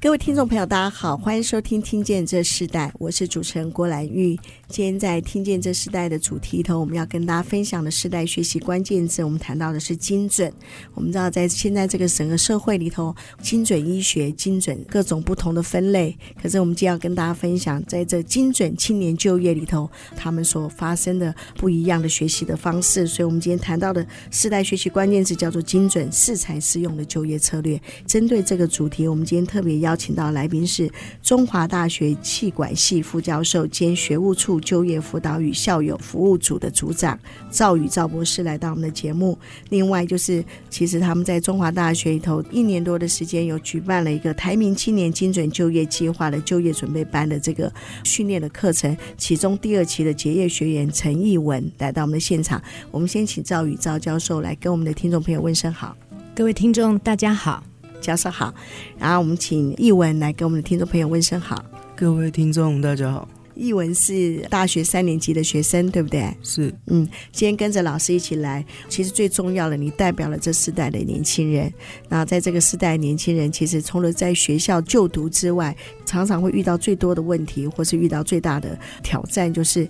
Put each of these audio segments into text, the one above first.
各位听众朋友，大家好，欢迎收听《听见这世代》，我是主持人郭兰玉。今天在《听见这世代》的主题里头，我们要跟大家分享的世代学习关键字，我们谈到的是精准。我们知道，在现在这个整个社会里头，精准医学、精准各种不同的分类。可是，我们今天要跟大家分享，在这精准青年就业里头，他们所发生的不一样的学习的方式。所以，我们今天谈到的世代学习关键字叫做精准适才适用的就业策略。针对这个主题，我们今天特别邀请到来宾是中华大学企管系副教授兼学务处就业辅导与校友服务组的组长赵宇赵博士来到我们的节目。另外就是，其实他们在中华大学里头一年多的时间，有举办了一个台民青年精准就业计划的就业准备班的这个训练的课程。其中第二期的结业学员陈艺文来到我们的现场。我们先请赵宇赵教授来跟我们的听众朋友问声好。各位听众，大家好。教授好，然后我们请译文来跟我们的听众朋友问声好。各位听众，大家好。译文是大学三年级的学生，对不对？是。嗯，今天跟着老师一起来，其实最重要的，你代表了这世代的年轻人。那在这个世代年轻人，其实除了在学校就读之外，常常会遇到最多的问题，或是遇到最大的挑战，就是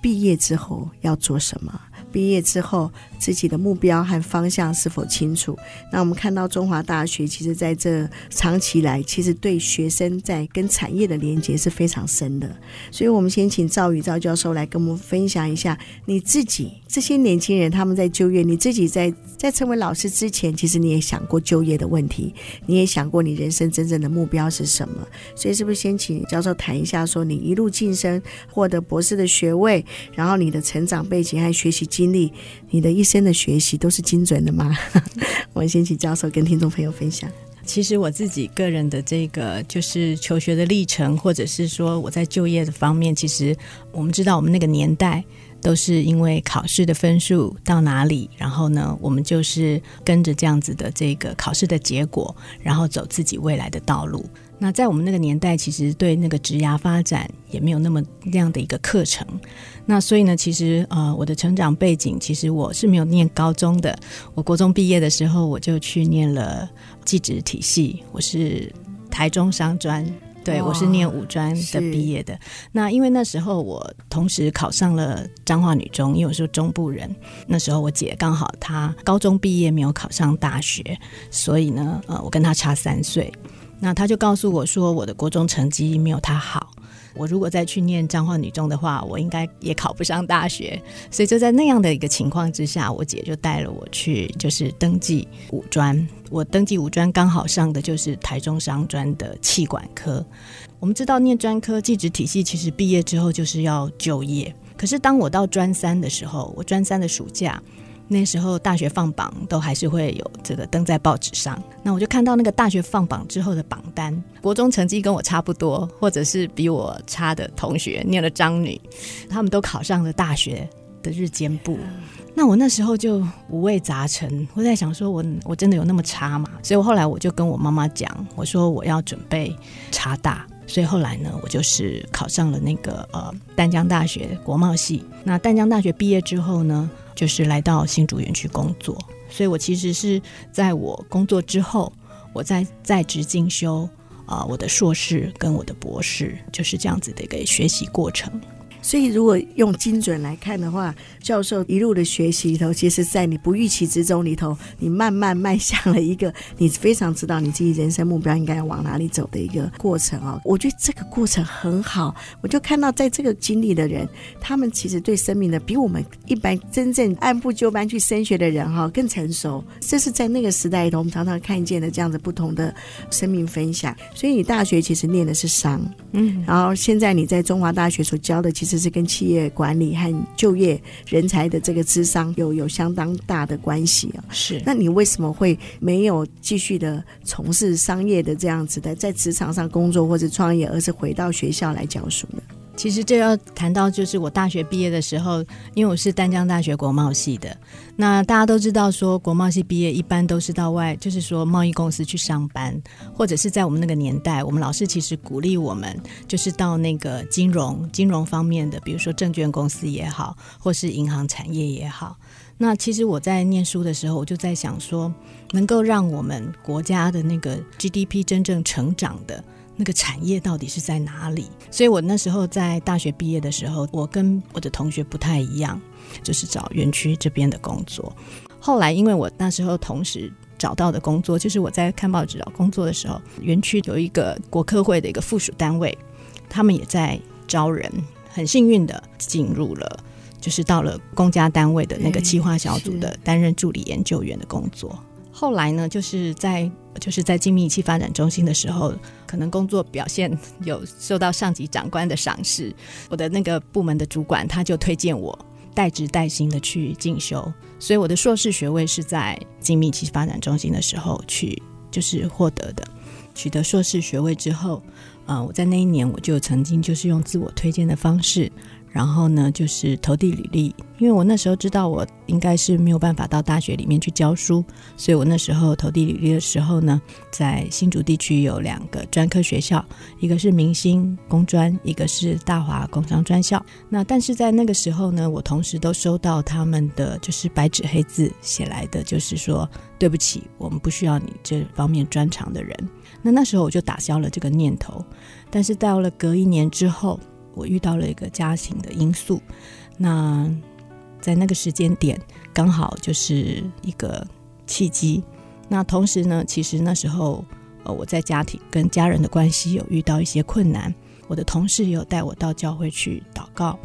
毕业之后要做什么？毕业之后，自己的目标和方向是否清楚？那我们看到中华大学，其实在这长期来，其实对学生在跟产业的连接是非常深的。所以，我们先请赵宇赵教授来跟我们分享一下你自己这些年轻人他们在就业，你自己在在成为老师之前，其实你也想过就业的问题，你也想过你人生真正的目标是什么？所以，是不是先请教授谈一下，说你一路晋升，获得博士的学位，然后你的成长背景和学习经历，你的一生的学习都是精准的吗？我先请教授跟听众朋友分享。其实我自己个人的这个就是求学的历程，或者是说我在就业的方面，其实我们知道我们那个年代都是因为考试的分数到哪里，然后呢，我们就是跟着这样子的这个考试的结果，然后走自己未来的道路。那在我们那个年代，其实对那个职涯发展也没有那么那样的一个课程。那所以呢，其实呃，我的成长背景，其实我是没有念高中的。我国中毕业的时候，我就去念了技职体系，我是台中商专，对，我是念五专的毕业的。那因为那时候我同时考上了彰化女中，因为我是中部人。那时候我姐刚好她高中毕业没有考上大学，所以呢，呃，我跟她差三岁。那他就告诉我说，我的国中成绩没有他好，我如果再去念彰化女中的话，我应该也考不上大学。所以就在那样的一个情况之下，我姐就带了我去，就是登记五专。我登记五专刚好上的就是台中商专的气管科。我们知道念专科技职体系，其实毕业之后就是要就业。可是当我到专三的时候，我专三的暑假。那时候大学放榜都还是会有这个登在报纸上，那我就看到那个大学放榜之后的榜单，国中成绩跟我差不多，或者是比我差的同学，念了彰女，他们都考上了大学的日间部。那我那时候就五味杂陈，我在想说我我真的有那么差吗？所以我后来我就跟我妈妈讲，我说我要准备差大。所以后来呢，我就是考上了那个呃淡江大学国贸系。那淡江大学毕业之后呢，就是来到新竹园区工作，所以我其实是在我工作之后，我在在职进修啊、我的硕士跟我的博士就是这样子的一个学习过程。所以，如果用精准来看的话，教授一路的学习里头，其实，在你不预期之中里头，你慢慢迈向了一个你非常知道你自己人生目标应该要往哪里走的一个过程啊。我觉得这个过程很好，我就看到在这个经历的人，他们其实对生命的比我们一般真正按部就班去升学的人哈更成熟。这是在那个时代里头，我们常常看见的这样子不同的生命分享。所以，你大学其实念的是商，嗯，然后现在你在中华大学所教的其实。这是跟企业管理和就业人才的这个智商有有相当大的关系啊。是，那你为什么会没有继续的从事商业的这样子的在职场上工作或者创业，而是回到学校来教书呢？其实这要谈到就是我大学毕业的时候，因为我是丹江大学国贸系的。那大家都知道说，国贸系毕业一般都是到外，就是说贸易公司去上班，或者是在我们那个年代，我们老师其实鼓励我们，就是到那个金融金融方面的，比如说证券公司也好，或是银行产业也好。那其实我在念书的时候，我就在想说，能够让我们国家的那个 GDP 真正成长的。那个产业到底是在哪里？所以我那时候在大学毕业的时候，我跟我的同学不太一样，就是找园区这边的工作。后来因为我那时候同时找到的工作，就是我在看报纸找工作的时候，园区有一个国科会的一个附属单位，他们也在招人，很幸运的进入了，就是到了公家单位的那个企划小组的担任助理研究员的工作。后来呢，就是在就是在精密仪器发展中心的时候，可能工作表现有受到上级长官的赏识，我的那个部门的主管他就推荐我带职带薪的去进修，所以我的硕士学位是在精密仪器发展中心的时候去就是获得的。取得硕士学位之后，呃，我在那一年我就曾经就是用自我推荐的方式。然后呢，就是投递履历，因为我那时候知道我应该是没有办法到大学里面去教书，所以我那时候投递履历的时候呢，在新竹地区有两个专科学校，一个是明星工专，一个是大华工商专校。那但是在那个时候呢，我同时都收到他们的就是白纸黑字写来的，就是说对不起，我们不需要你这方面专长的人。那那时候我就打消了这个念头，但是到了隔一年之后。我遇到了一个家庭的因素，那在那个时间点刚好就是一个契机。那同时呢，其实那时候呃我在家庭跟家人的关系有遇到一些困难，我的同事也有带我到教会去祷告，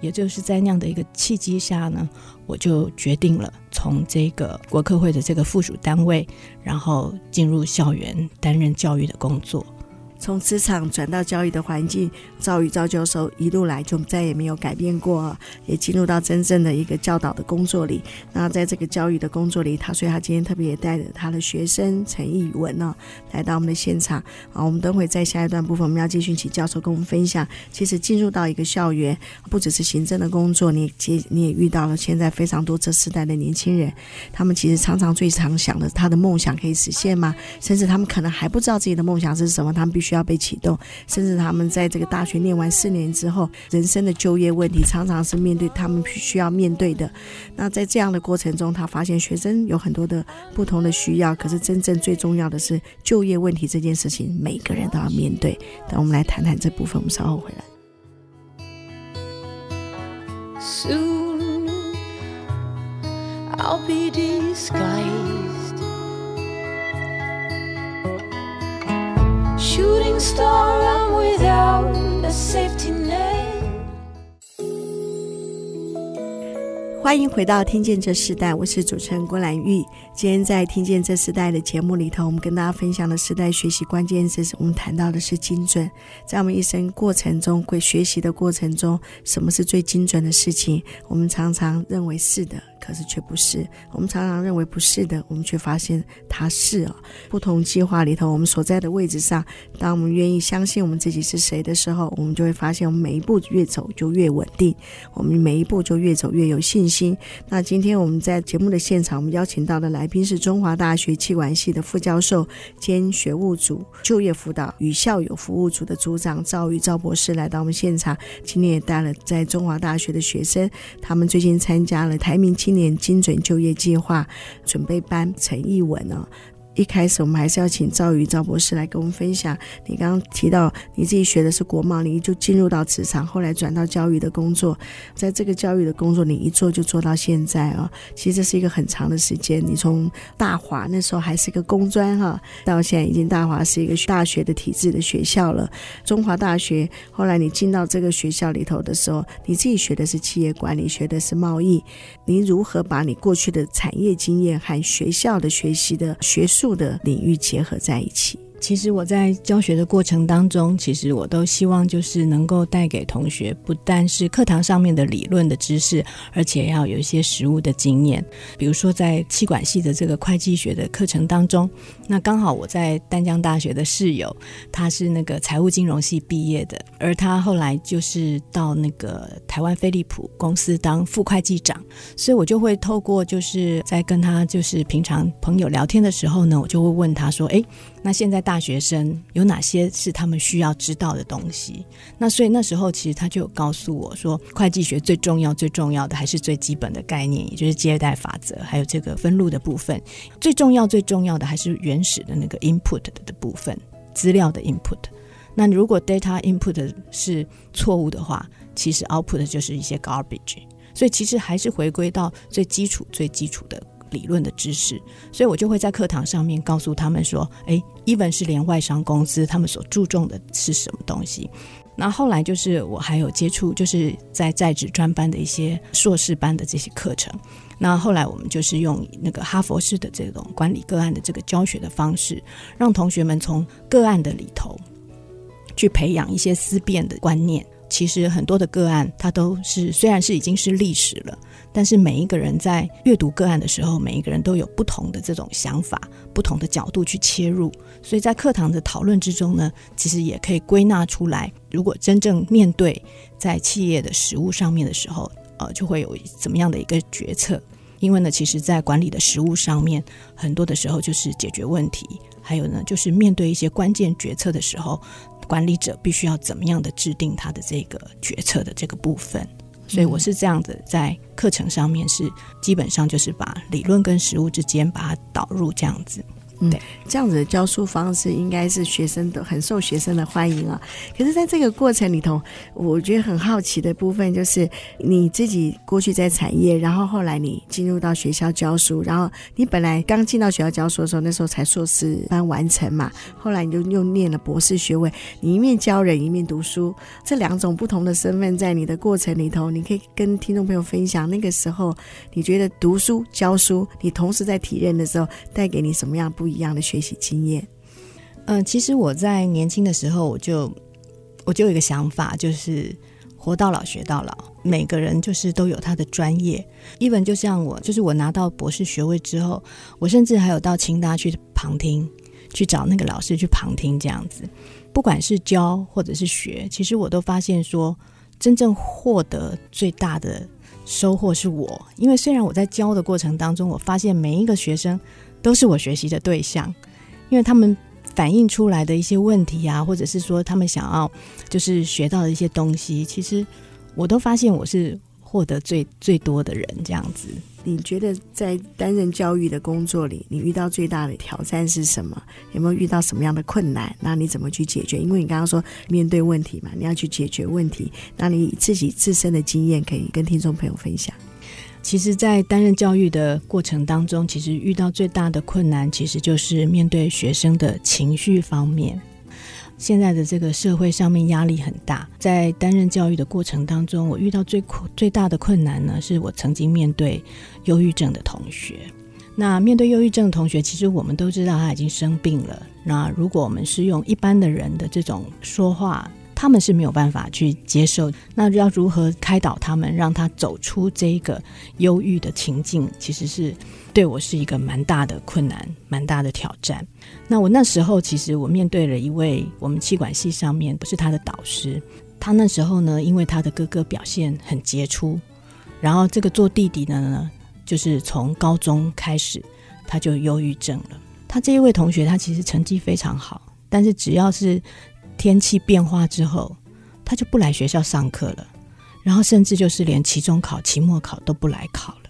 也就是在那样的一个契机下呢，我就决定了从这个国科会的这个附属单位，然后进入校园担任教育的工作。从职场转到教育的环境，赵宇赵教授一路来就再也没有改变过，也进入到真正的一个教导的工作里。那在这个教育的工作里，他所以他今天特别也带着他的学生陈艺文呢，来到我们的现场。啊，我们等会在下一段部分，我们要继续请教授跟我们分享。其实进入到一个校园，不只是行政的工作，你接你也遇到了现在非常多这世代的年轻人，他们其实常常最常想的，他的梦想可以实现吗？甚至他们可能还不知道自己的梦想是什么，他们必。需要被启动，甚至他们在这个大学念完四年之后，人生的就业问题常常是面对他们需要面对的。那在这样的过程中，他发现学生有很多的不同的需要，可是真正最重要的是就业问题这件事情，每个人都要面对。等我们来谈谈这部分，我们稍后回来。Soon I'll be shooting star I'm without a safety net 欢迎回到《听见这时代》，我是主持人郭兰玉。今天在《听见这时代》的节目里头，我们跟大家分享的时代学习关键词，我们谈到的是精准。在我们一生过程中，会学习的过程中，什么是最精准的事情？我们常常认为是的。可是却不是，我们常常认为不是的，我们却发现它是啊。不同计划里头，我们所在的位置上，当我们愿意相信我们自己是谁的时候，我们就会发现，我们每一步越走就越稳定，我们每一步就越走越有信心。那今天我们在节目的现场，我们邀请到的来宾是中华大学气管系的副教授兼学务组就业辅导与校友服务组的组长赵宇赵博士来到我们现场。今天也带了在中华大学的学生，他们最近参加了台明青年精准就业计划准备班陈艺文哦。一开始我们还是要请赵宇赵博士来跟我们分享。你刚刚提到你自己学的是国贸，你就进入到职场，后来转到教育的工作，在这个教育的工作你一做就做到现在啊、哦。其实这是一个很长的时间。你从大华那时候还是一个工专哈，到现在已经大华是一个大学的体制的学校了。中华大学后来你进到这个学校里头的时候，你自己学的是企业管理，学的是贸易。你如何把你过去的产业经验和学校的学习的学术的领域结合在一起，其实我在教学的过程当中，其实我都希望就是能够带给同学，不但是课堂上面的理论的知识，而且要有一些实务的经验。比如说在气管系的这个会计学的课程当中，那刚好我在淡江大学的室友，他是那个财务金融系毕业的，而他后来就是到那个台湾飞利浦公司当副会计长，所以我就会透过就是在跟他就是平常朋友聊天的时候呢，我就会问他说：“哎。”那现在大大学生有哪些是他们需要知道的东西？那所以那时候其实他就有告诉我说，会计学最重要、最重要的还是最基本的概念，也就是借贷法则，还有这个分录的部分。最重要、最重要的还是原始的那个 input 的部分，资料的 input。那如果 data input 是错误的话，其实 output 就是一些 garbage。所以其实还是回归到最基础、最基础的。理论的知识，所以我就会在课堂上面告诉他们说：“诶，even 是连外商公司，他们所注重的是什么东西？”那后来就是我还有接触，就是在在职专班的一些硕士班的这些课程。那后来我们就是用那个哈佛式的这种管理个案的这个教学的方式，让同学们从个案的里头去培养一些思辨的观念。其实很多的个案，它都是虽然是已经是历史了。但是每一个人在阅读个案的时候，每一个人都有不同的这种想法，不同的角度去切入，所以在课堂的讨论之中呢，其实也可以归纳出来，如果真正面对在企业的实务上面的时候，呃，就会有怎么样的一个决策。因为呢，其实在管理的实务上面，很多的时候就是解决问题，还有呢，就是面对一些关键决策的时候，管理者必须要怎么样的制定他的这个决策的这个部分。所以我是这样子，在课程上面是基本上就是把理论跟实物之间把它导入这样子。嗯，这样子的教书方式应该是学生都很受学生的欢迎啊。可是，在这个过程里头，我觉得很好奇的部分就是你自己过去在产业，然后后来你进入到学校教书，然后你本来刚进到学校教书的时候，那时候才硕士班完成嘛，后来你就又念了博士学位，你一面教人，一面读书，这两种不同的身份在你的过程里头，你可以跟听众朋友分享，那个时候你觉得读书教书，你同时在体验的时候，带给你什么样不不？一样的学习经验，嗯、其实我在年轻的时候，我就我就有一个想法，就是活到老学到老。每个人就是都有他的专业，even 就像我，就是我拿到博士学位之后，我甚至还有到清大去旁听，去找那个老师去旁听这样子。不管是教或者是学，其实我都发现说，真正获得最大的收获是我，因为虽然我在教的过程当中，我发现每一个学生。都是我学习的对象，因为他们反映出来的一些问题啊，或者是说他们想要就是学到的一些东西，其实我都发现我是获得最最多的人这样子。你觉得在担任教育的工作里，你遇到最大的挑战是什么？有没有遇到什么样的困难？那你怎么去解决？因为你刚刚说面对问题嘛，你要去解决问题，那你自己自身的经验可以跟听众朋友分享。其实，在担任教育的过程当中，其实遇到最大的困难，其实就是面对学生的情绪方面。现在的这个社会上面压力很大，在担任教育的过程当中，我遇到最最大的困难呢，是我曾经面对忧郁症的同学。那面对忧郁症的同学，其实我们都知道他已经生病了。那如果我们是用一般的人的这种说话，他们是没有办法去接受，那要如何开导他们，让他走出这个忧郁的情境，其实是对我是一个蛮大的困难，蛮大的挑战。那我那时候其实我面对了一位我们气管系上面不是他的导师，他那时候呢，因为他的哥哥表现很杰出，然后这个做弟弟的呢，就是从高中开始他就忧郁症了。他这一位同学他其实成绩非常好，但是只要是天气变化之后，他就不来学校上课了，然后甚至就是连期中考、期末考都不来考了。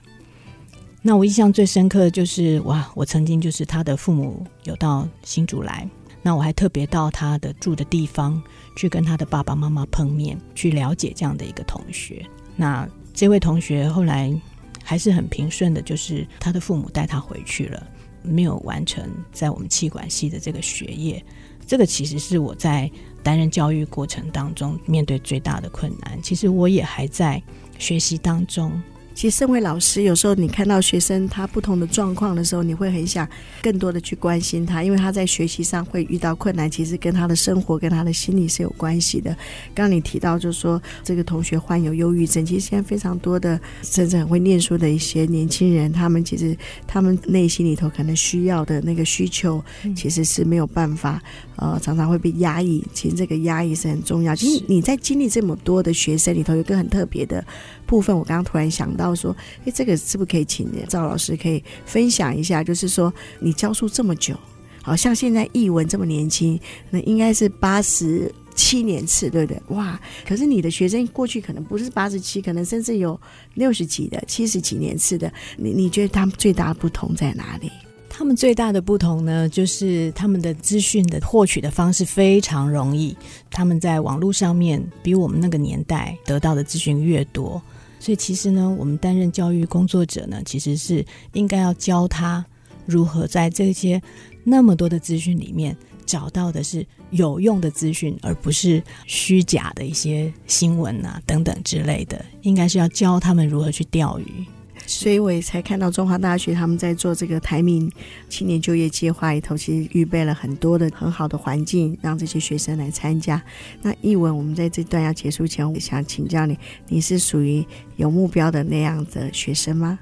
那我印象最深刻的就是，哇，我曾经就是他的父母有到新竹来，那我还特别到他的住的地方去跟他的爸爸妈妈碰面，去了解这样的一个同学。那这位同学后来还是很平顺的，就是他的父母带他回去了，没有完成在我们气管系的这个学业。这个其实是我在担任教育过程当中面对最大的困难。其实我也还在学习当中，其实身为老师，有时候你看到学生他不同的状况的时候，你会很想更多的去关心他，因为他在学习上会遇到困难，其实跟他的生活跟他的心理是有关系的。刚刚你提到就是说这个同学患有忧郁症，其实现在非常多的甚至很会念书的一些年轻人，他们其实他们内心里头可能需要的那个需求，其实是没有办法，呃，常常会被压抑。其实这个压抑是很重要。其实你在经历这么多的学生里头，有一个很特别的部分，我刚刚突然想到说，诶，这个是不是可以请赵老师可以分享一下？就是说，你教书这么久，好像现在译文这么年轻，那应该是八十七年次，对不对？哇！可是你的学生过去可能不是八十七，可能甚至有六十几的、七十几年次的。你你觉得他们最大的不同在哪里？他们最大的不同呢，就是他们的资讯的获取的方式非常容易。他们在网络上面比我们那个年代得到的资讯越多，所以其实呢，我们担任教育工作者呢，其实是应该要教他如何在这些那么多的资讯里面找到的是有用的资讯，而不是虚假的一些新闻啊等等之类的。应该是要教他们如何去钓鱼。所以我也才看到中华大学他们在做这个台民青年就业计划里头，其实预备了很多的很好的环境，让这些学生来参加。那译文，我们在这段要结束前，我想请教你，你是属于有目标的那样的学生吗？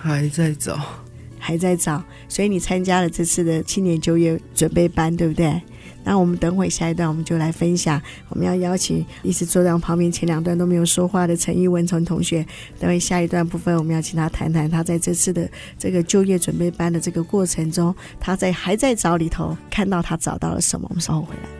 还在找，还在找，所以你参加了这次的青年就业准备班，对不对？那我们等会下一段，我们就来分享。我们要邀请一直坐在我旁边，前两段都没有说话的陈艺文成同学。等会下一段部分，我们要请他谈谈他在这次的这个就业准备班的这个过程中，他在还在找里头看到他找到了什么。我们稍后回来。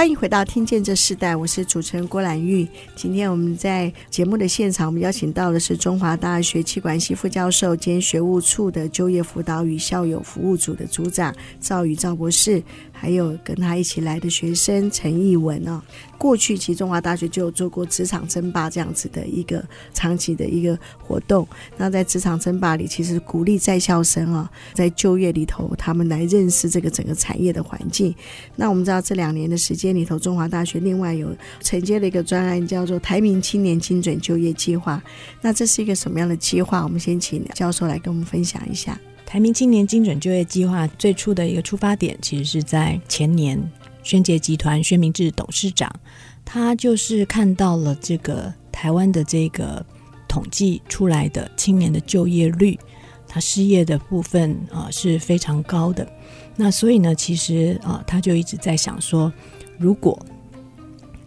欢迎回到《听见这世代》，我是主持人郭兰玉。今天我们在节目的现场，我们邀请到的是中华大学气管系副教授兼学务处的就业辅导与校友服务组的组长赵宇赵博士。还有跟他一起来的学生陈艺文哦，过去其实中华大学就有做过职场争霸这样子的一个长期的一个活动。那在职场争霸里，其实鼓励在校生啊，在就业里头，他们来认识这个整个产业的环境。那我们知道这两年的时间里头，中华大学另外有承接了一个专案，叫做台铭青年精准就业计划。那这是一个什么样的计划？我们先请教授来跟我们分享一下。台民青年精准就业计划最初的一个出发点，其实是在前年，宣捷集团薛明志董事长，他就是看到了这个台湾的这个统计出来的青年的就业率，他失业的部分啊是非常高的。那所以呢，其实啊，他就一直在想说，如果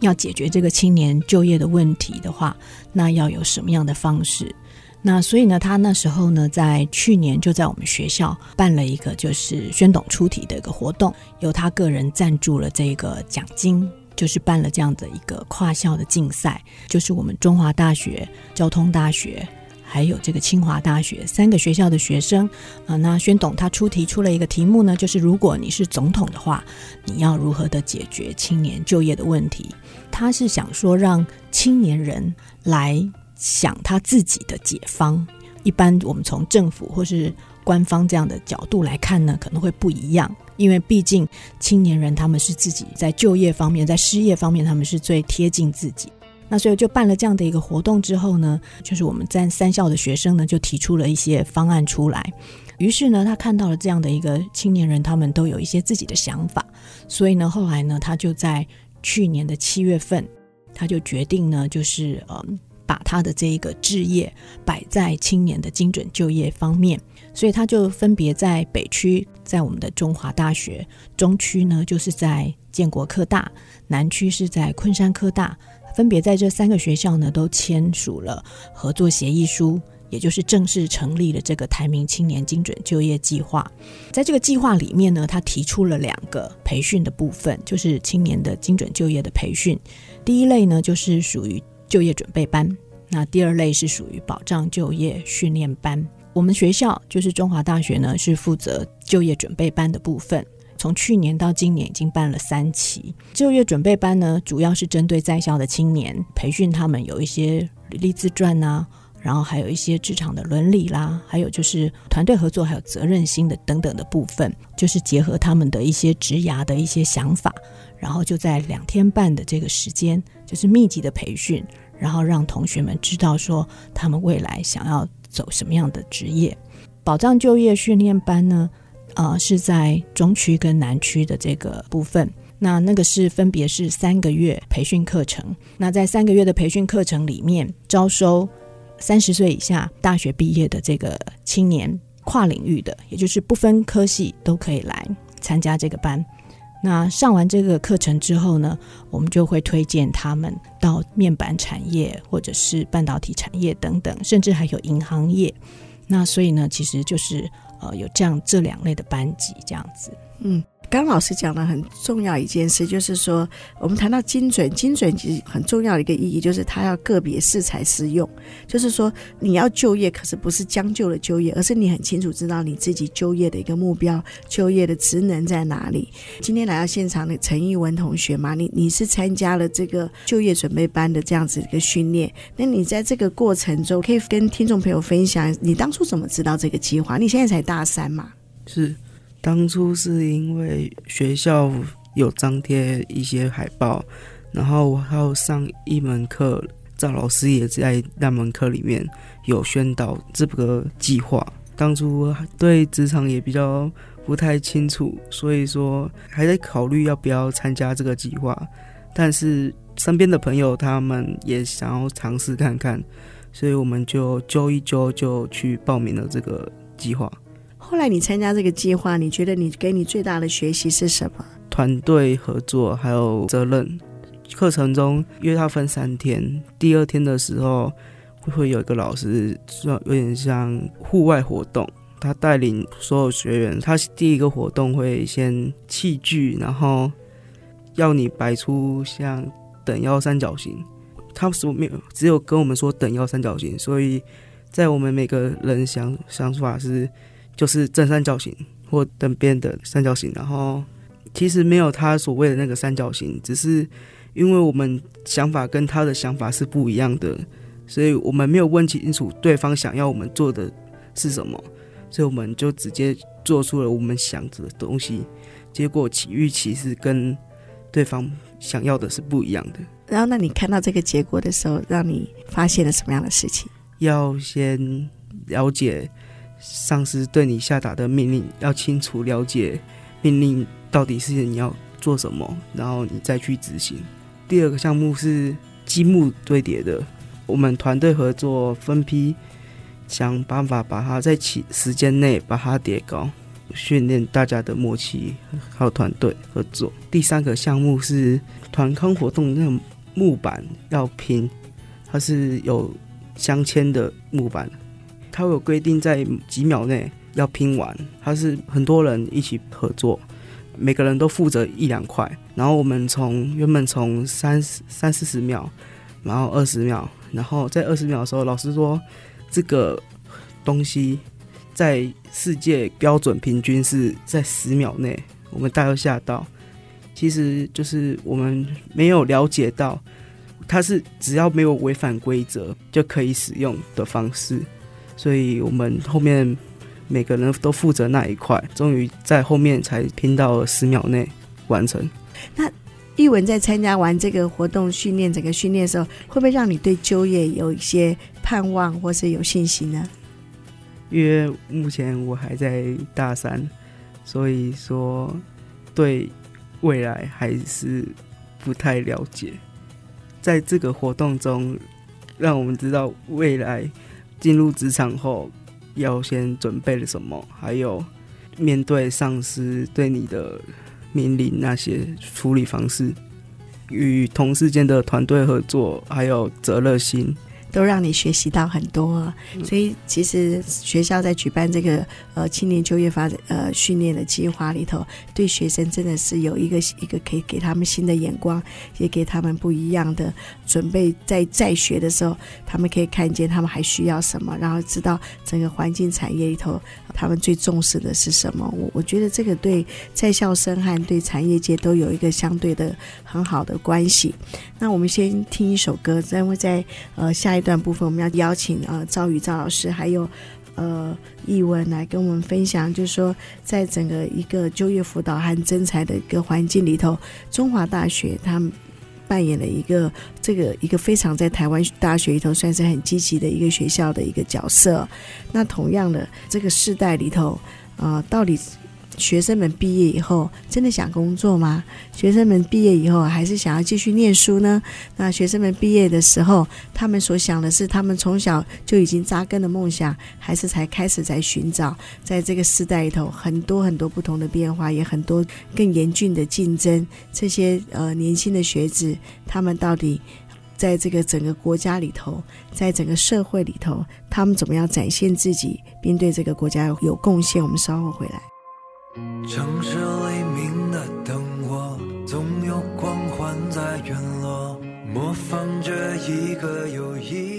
要解决这个青年就业的问题的话，那要有什么样的方式？那所以呢，他那时候呢，在去年就在我们学校办了一个就是宣董出题的一个活动，由他个人赞助了这个奖金，就是办了这样的一个跨校的竞赛，就是我们中华大学、交通大学还有这个清华大学三个学校的学生啊。那宣董他出题出了一个题目呢，就是如果你是总统的话，你要如何的解决青年就业的问题？他是想说让青年人来。想他自己的解方，一般我们从政府或是官方这样的角度来看呢，可能会不一样，因为毕竟青年人他们是自己在就业方面，在失业方面，他们是最贴近自己。那所以就办了这样的一个活动之后呢，就是我们在三校的学生呢，就提出了一些方案出来。于是呢，他看到了这样的一个青年人，他们都有一些自己的想法，所以呢，后来呢，他就在去年的七月份，他就决定呢，就是嗯。把他的这一个置业摆在青年的精准就业方面，所以他就分别在北区，在我们的中华大学；中区呢，就是在建国科大；南区是在昆山科大。分别在这三个学校呢，都签署了合作协议书，也就是正式成立了这个台明青年精准就业计划。在这个计划里面呢，他提出了两个培训的部分，就是青年的精准就业的培训。第一类呢，就是属于就业准备班，那第二类是属于保障就业训练班。我们学校就是中华大学呢，是负责就业准备班的部分。从去年到今年已经办了三期就业准备班呢，主要是针对在校的青年培训他们有一些履历自传啊，然后还有一些职场的伦理啦，还有就是团队合作，还有责任心的等等的部分，就是结合他们的一些职涯的一些想法，然后就在两天半的这个时间，就是密集的培训，然后让同学们知道说他们未来想要走什么样的职业。保障就业训练班呢，呃，是在中区跟南区的这个部分。那那个是分别是三个月培训课程。那在三个月的培训课程里面，招收三十岁以下大学毕业的这个青年，跨领域的，也就是不分科系都可以来参加这个班。那上完这个课程之后呢，我们就会推荐他们到面板产业或者是半导体产业等等，甚至还有银行业。那所以呢，其实就是呃有这样这两类的班级这样子，嗯。刚老师讲的很重要一件事，就是说，我们谈到精准，精准其实很重要的一个意义，就是它要个别适才适用。就是说，你要就业，可是不是将就的就业，而是你很清楚知道你自己就业的一个目标，就业的职能在哪里。今天来到现场的陈艺文同学嘛，你你是参加了这个就业准备班的这样子一个训练，那你在这个过程中，可以跟听众朋友分享，你当初怎么知道这个计划？你现在才大三嘛？是。当初是因为学校有张贴一些海报，然后我还有上一门课，赵老师也在那门课里面有宣导这个计划。当初对职场也比较不太清楚，所以说还在考虑要不要参加这个计划。但是身边的朋友他们也想要尝试看看，所以我们就揪一揪就去报名了这个计划。后来你参加这个计划，你觉得你给你最大的学习是什么？团队合作还有责任。课程中约他分三天，第二天的时候会有一个老师，有点像户外活动，他带领所有学员。他第一个活动会先器具，然后要你摆出像等腰三角形。他说没有，只有跟我们说等腰三角形，所以在我们每个人想想法是。就是正三角形或等边的三角形，然后其实没有他所谓的那个三角形，只是因为我们想法跟他的想法是不一样的，所以我们没有问清楚对方想要我们做的是什么，所以我们就直接做出了我们想着的东西，结果其预期是跟对方想要的是不一样的。然后，那你看到这个结果的时候，让你发现了什么样的事情？要先了解。上司对你下达的命令，要清楚了解命令到底是你要做什么，然后你再去执行。第二个项目是积木堆叠的，我们团队合作分批想办法把它在起时间内把它叠高，训练大家的默契还有团队合作。第三个项目是团康活动，那种木板要拼，它是有镶嵌的木板。它有规定，在几秒内要拼完。它是很多人一起合作，每个人都负责一两块。然后我们从原本从三三四十秒，然后二十秒，然后在二十秒的时候，老师说这个东西在世界标准平均是在十秒内。我们大家都吓到，其实就是我们没有了解到，它是只要没有违反规则就可以使用的方式。所以我们后面每个人都负责那一块，终于在后面才拼到十秒内完成。那一文在参加完这个活动训练，整个训练的时候，会不会让你对就业有一些盼望，或是有信心呢？因为目前我还在大三，所以说对未来还是不太了解。在这个活动中，让我们知道未来。进入职场后，要先准备了什么？还有面对上司对你的命令那些处理方式，与同事间的团队合作，还有责任心。都让你学习到很多，所以其实学校在举办这个呃青年就业发展呃训练的计划里头，对学生真的是有一个一个可以给他们新的眼光，也给他们不一样的准备，在在学的时候，他们可以看见他们还需要什么，然后知道整个环境产业里头他们最重视的是什么。我我觉得这个对在校生和对产业界都有一个相对的很好的关系。那我们先听一首歌，因为在呃下一。段部分，我们要邀请呃赵宇赵老师还有呃易文来跟我们分享，就是说在整个一个就业辅导和征才的一个环境里头，中华大学他们扮演了一个这个一个非常在台湾大学里头算是很积极的一个学校的一个角色。那同样的这个世代里头，呃，到底。学生们毕业以后真的想工作吗？学生们毕业以后还是想要继续念书呢？那学生们毕业的时候，他们所想的是他们从小就已经扎根的梦想，还是才开始在寻找？在这个时代里头，很多很多不同的变化，也很多更严峻的竞争。这些呃年轻的学子，他们到底在这个整个国家里头，在整个社会里头，他们怎么样展现自己，并对这个国家有贡献？我们稍后回来。城市黎明的灯火，总有光环在陨落，模仿着一个又一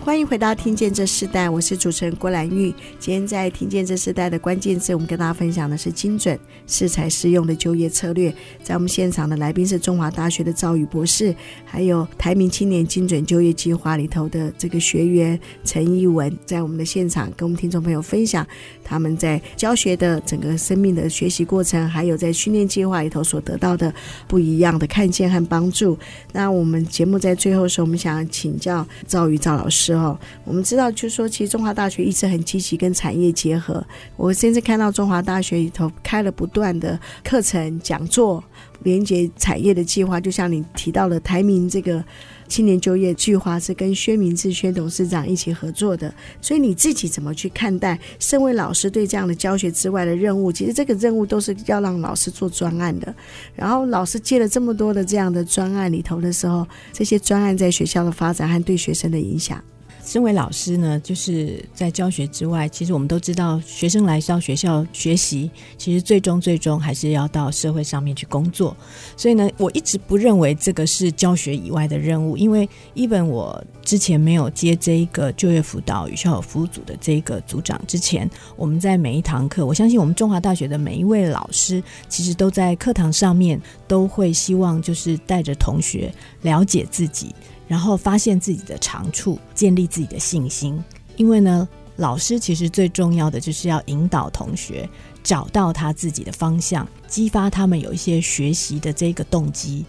欢迎回到《听见这世代》，我是主持人郭兰玉。今天在《听见这世代》的关键字，我们跟大家分享的是精准、适才适用的就业策略。在我们现场的来宾是中华大学的赵宇博士，还有台明青年精准就业计划里头的这个学员陈艺文，在我们的现场跟我们听众朋友分享他们在教学的整个生命的学习过程，还有在训练计划里头所得到的不一样的看见和帮助。那我们节目在最后时候，我们想请教赵宇赵老师。哦，我们知道，就是说，其实中华大学一直很积极跟产业结合。我甚至看到中华大学里头开了不断的课程讲座，连接产业的计划。就像你提到的台铭这个青年就业计划，是跟薛明志薛董事长一起合作的。所以你自己怎么去看待？身为老师对这样的教学之外的任务，其实这个任务都是要让老师做专案的。然后老师接了这么多的这样的专案里头的时候，这些专案在学校的发展和对学生的影响。身为老师呢，就是在教学之外，其实我们都知道，学生来到学校学习，其实最终最终还是要到社会上面去工作。所以呢，我一直不认为这个是教学以外的任务，因为一本我之前没有接这一个就业辅导与校友服务组的这个组长之前，我们在每一堂课，我相信我们中华大学的每一位老师，其实都在课堂上面都会希望就是带着同学了解自己。然后发现自己的长处，建立自己的信心。因为呢，老师其实最重要的就是要引导同学找到他自己的方向，激发他们有一些学习的这个动机，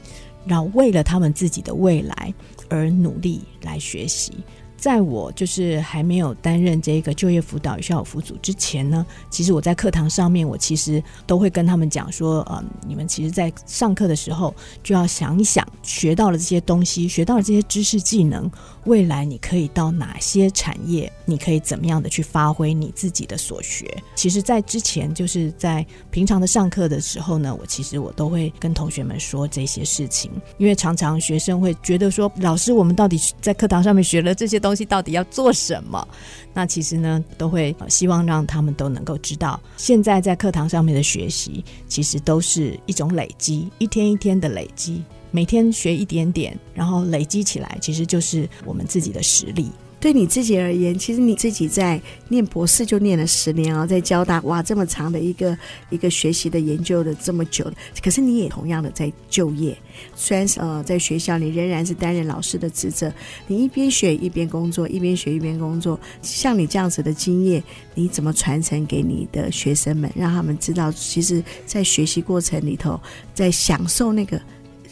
然后为了他们自己的未来而努力来学习。在我就是还没有担任这个就业辅导与校友辅组之前呢，其实我在课堂上面，我其实都会跟他们讲说，嗯，你们其实，在上课的时候就要想一想，学到了这些东西，学到了这些知识技能，未来你可以到哪些产业，你可以怎么样的去发挥你自己的所学。其实，在之前就是在平常的上课的时候呢，我其实我都会跟同学们说这些事情，因为常常学生会觉得说，老师，我们到底在课堂上面学了这些东西。到底要做什么？那其实呢，都会希望让他们都能够知道，现在在课堂上面的学习，其实都是一种累积，一天一天的累积，每天学一点点，然后累积起来，其实就是我们自己的实力。对你自己而言，其实你自己在念博士就念了十年啊，在交大哇这么长的一个一个学习的研究的这么久，可是你也同样的在就业，虽然呃在学校你仍然是担任老师的职责，你一边学一边工作，一边学一边工作，像你这样子的经验，你怎么传承给你的学生们，让他们知道，其实，在学习过程里头，在享受那个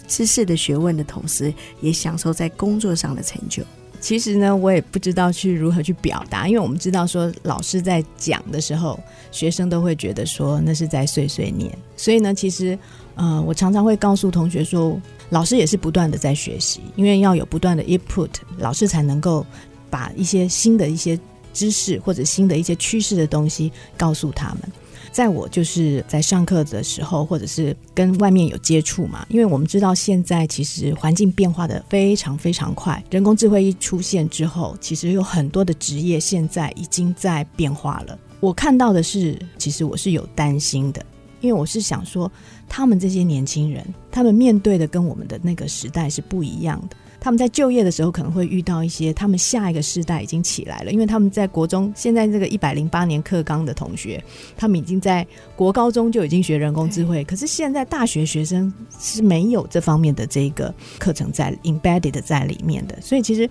知识的学问的同时，也享受在工作上的成就。其实呢，我也不知道去如何去表达，因为我们知道说，老师在讲的时候，学生都会觉得说那是在碎碎念。所以呢，其实，呃，我常常会告诉同学说，老师也是不断的在学习，因为要有不断的 input，老师才能够把一些新的一些知识或者新的一些趋势的东西告诉他们。在我就是在上课的时候，或者是跟外面有接触嘛，因为我们知道现在其实环境变化的非常非常快，人工智慧一出现之后，其实有很多的职业现在已经在变化了。我看到的是，其实我是有担心的，因为我是想说，他们这些年轻人，他们面对的跟我们的那个时代是不一样的。他们在就业的时候可能会遇到一些他们下一个世代已经起来了，因为他们在国中现在这个一百零八年课纲的同学，他们已经在国高中就已经学人工智慧，可是现在大学学生是没有这方面的这个课程在 embedded 在里面的，所以其实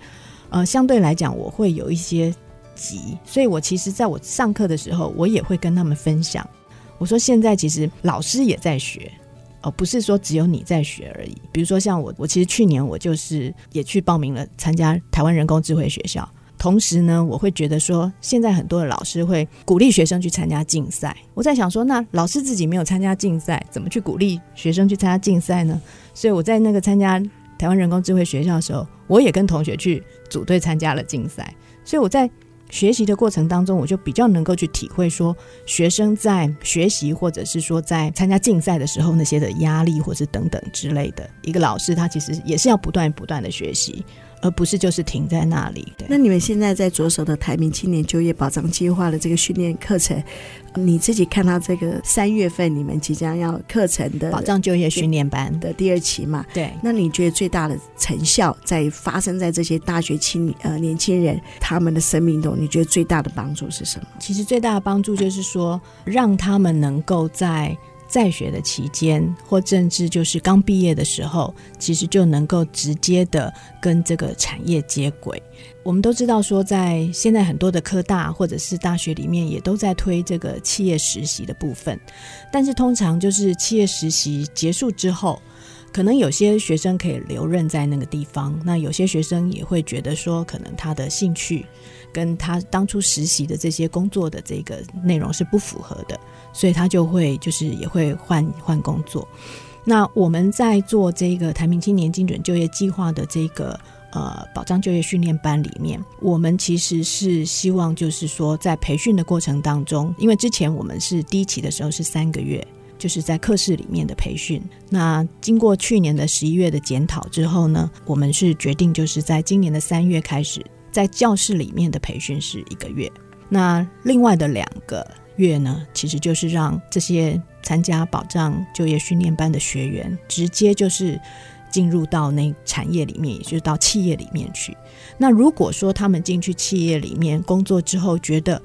呃相对来讲我会有一些急，所以我其实在我上课的时候，我也会跟他们分享，我说现在其实老师也在学。哦，不是说只有你在学而已。比如说像我，我其实去年我就是也去报名了参加台湾人工智慧学校。同时呢，我会觉得说，现在很多的老师会鼓励学生去参加竞赛。我在想说，那老师自己没有参加竞赛，怎么去鼓励学生去参加竞赛呢？所以我在那个参加台湾人工智慧学校的时候，我也跟同学去组队参加了竞赛。所以我在。学习的过程当中，我就比较能够去体会说，学生在学习或者是说在参加竞赛的时候那些的压力，或是等等之类的。一个老师他其实也是要不断不断的学习。而不是就是停在那里。对。那你们现在在着手的台民青年就业保障计划的这个训练课程，你自己看到这个三月份你们即将要课程的保障就业训练班的第二期嘛？对。那你觉得最大的成效在发生在这些大学青呃年轻人他们的生命中？你觉得最大的帮助是什么？其实最大的帮助就是说，让他们能够在。在学的期间，或甚至就是刚毕业的时候，其实就能够直接的跟这个产业接轨。我们都知道说，在现在很多的科大或者是大学里面，也都在推这个企业实习的部分。但是通常就是企业实习结束之后，可能有些学生可以留任在那个地方，那有些学生也会觉得说，可能他的兴趣跟他当初实习的这些工作的这个内容是不符合的。所以他就会就是也会换换工作。那我们在做这个台铭青年精准就业计划的这个呃保障就业训练班里面，我们其实是希望就是说在培训的过程当中，因为之前我们是第一期的时候是三个月，就是在课室里面的培训。那经过去年的十一月的检讨之后呢，我们是决定就是在今年的三月开始，在教室里面的培训是一个月。那另外的两个。月呢，其实就是让这些参加保障就业训练班的学员，直接就是进入到那产业里面，也就是到企业里面去。那如果说他们进去企业里面工作之后，觉得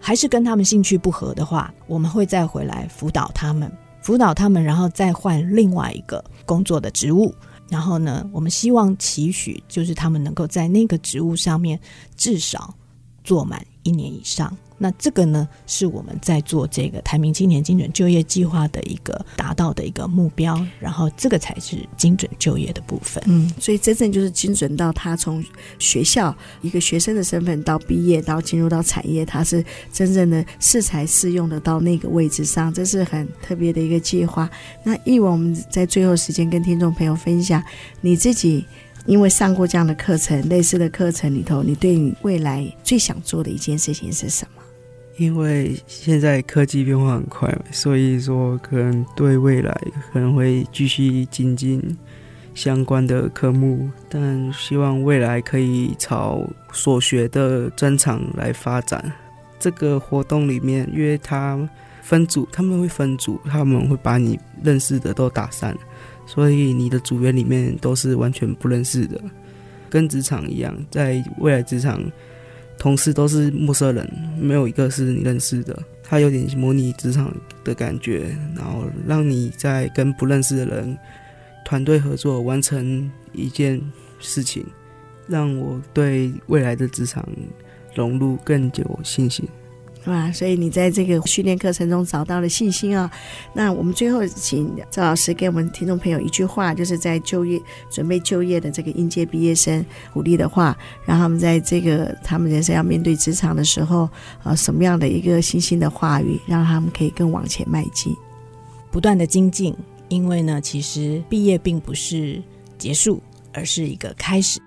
还是跟他们兴趣不合的话，我们会再回来辅导他们，辅导他们，然后再换另外一个工作的职务。然后呢，我们希望期许就是他们能够在那个职务上面至少做满一年以上。那这个呢，是我们在做这个台明青年精准就业计划的一个达到的一个目标，然后这个才是精准就业的部分。嗯，所以真正就是精准到他从学校一个学生的身份到毕业到进入到产业，他是真正的适才适用的到那个位置上，这是很特别的一个计划。那一文我们在最后时间跟听众朋友分享，你自己因为上过这样的课程，类似的课程里头，你对你未来最想做的一件事情是什么？因为现在科技变化很快，所以说可能对未来可能会继续精进相关的科目，但希望未来可以朝所学的专长来发展。这个活动里面，因为他分组，他们会分组，他们会把你认识的都打散，所以你的组员里面都是完全不认识的，跟职场一样，在未来职场。同事都是陌生人，没有一个是你认识的。他有点模拟职场的感觉，然后让你在跟不认识的人团队合作，完成一件事情，让我对未来的职场融入更有信心。是吧！所以你在这个训练课程中找到了信心啊、那我们最后请赵老师给我们听众朋友一句话，就是在就业准备就业的这个应届毕业生鼓励的话，让他们在这个他们人生要面对职场的时候，呃，什么样的一个信心的话语，让他们可以更往前迈进，不断的精进。因为呢，其实毕业并不是结束，而是一个开始。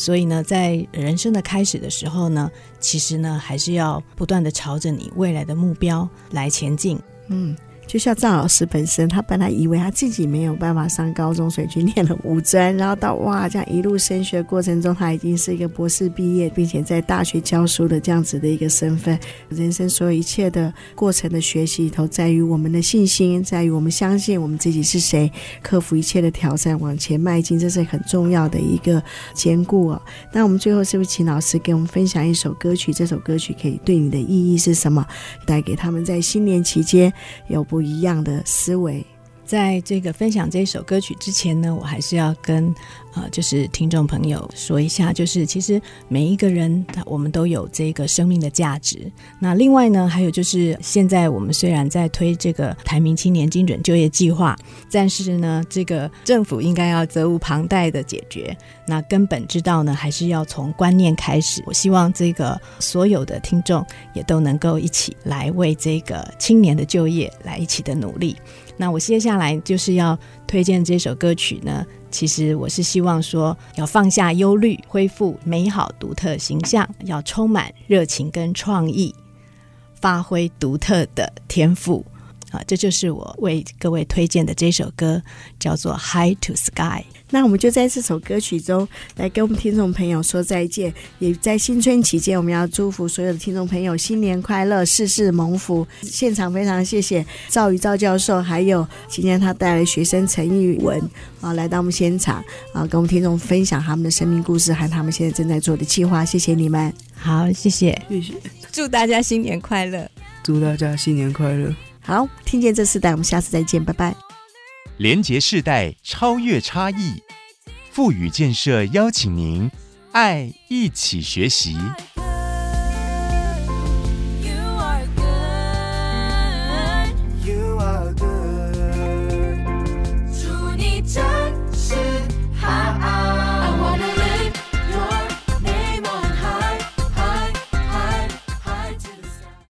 所以呢，在人生的开始的时候呢，其实呢，还是要不断的朝着你未来的目标来前进。嗯，就像赵老师本身，他本来以为他自己没有办法上高中，所以去念了五专，然后到哇，这样一路升学过程中，他已经是一个博士毕业，并且在大学教书的这样子的一个身份。人生所有一切的过程的学习，都在于我们的信心，在于我们相信我们自己是谁，克服一切的挑战，往前迈进，这是很重要的一个坚固哦。那我们最后是不是请老师给我们分享一首歌曲？这首歌曲可以对你的意义是什么？带给他们在新年期间有不不一样的思维。在这个分享这首歌曲之前呢，我还是要跟呃，就是听众朋友说一下，就是其实每一个人，我们都有这个生命的价值。那另外呢，还有就是现在我们虽然在推这个台民青年精准就业计划，但是呢，这个政府应该要责无旁贷的解决。那根本之道呢，还是要从观念开始。我希望这个所有的听众也都能够一起来为这个青年的就业来一起的努力。那我接下来就是要推荐这首歌曲呢，其实我是希望说，要放下忧虑，恢复美好独特形象，要充满热情跟创意，发挥独特的天赋。啊，这就是我为各位推荐的这首歌，叫做《High to Sky》。那我们就在这首歌曲中来跟我们听众朋友说再见。也在新春期间，我们要祝福所有的听众朋友新年快乐，事事蒙福。现场非常谢谢赵宇赵教授，还有今天他带来学生陈玉文啊，来到我们现场啊，跟我们听众分享他们的生命故事和他们现在正在做的计划。谢谢你们，好，谢谢，谢谢，祝大家新年快乐，祝大家新年快乐。好，听见这四代，我们下次再见，拜拜。连结世代，超越差异，赋予建设邀请您，爱一起学习。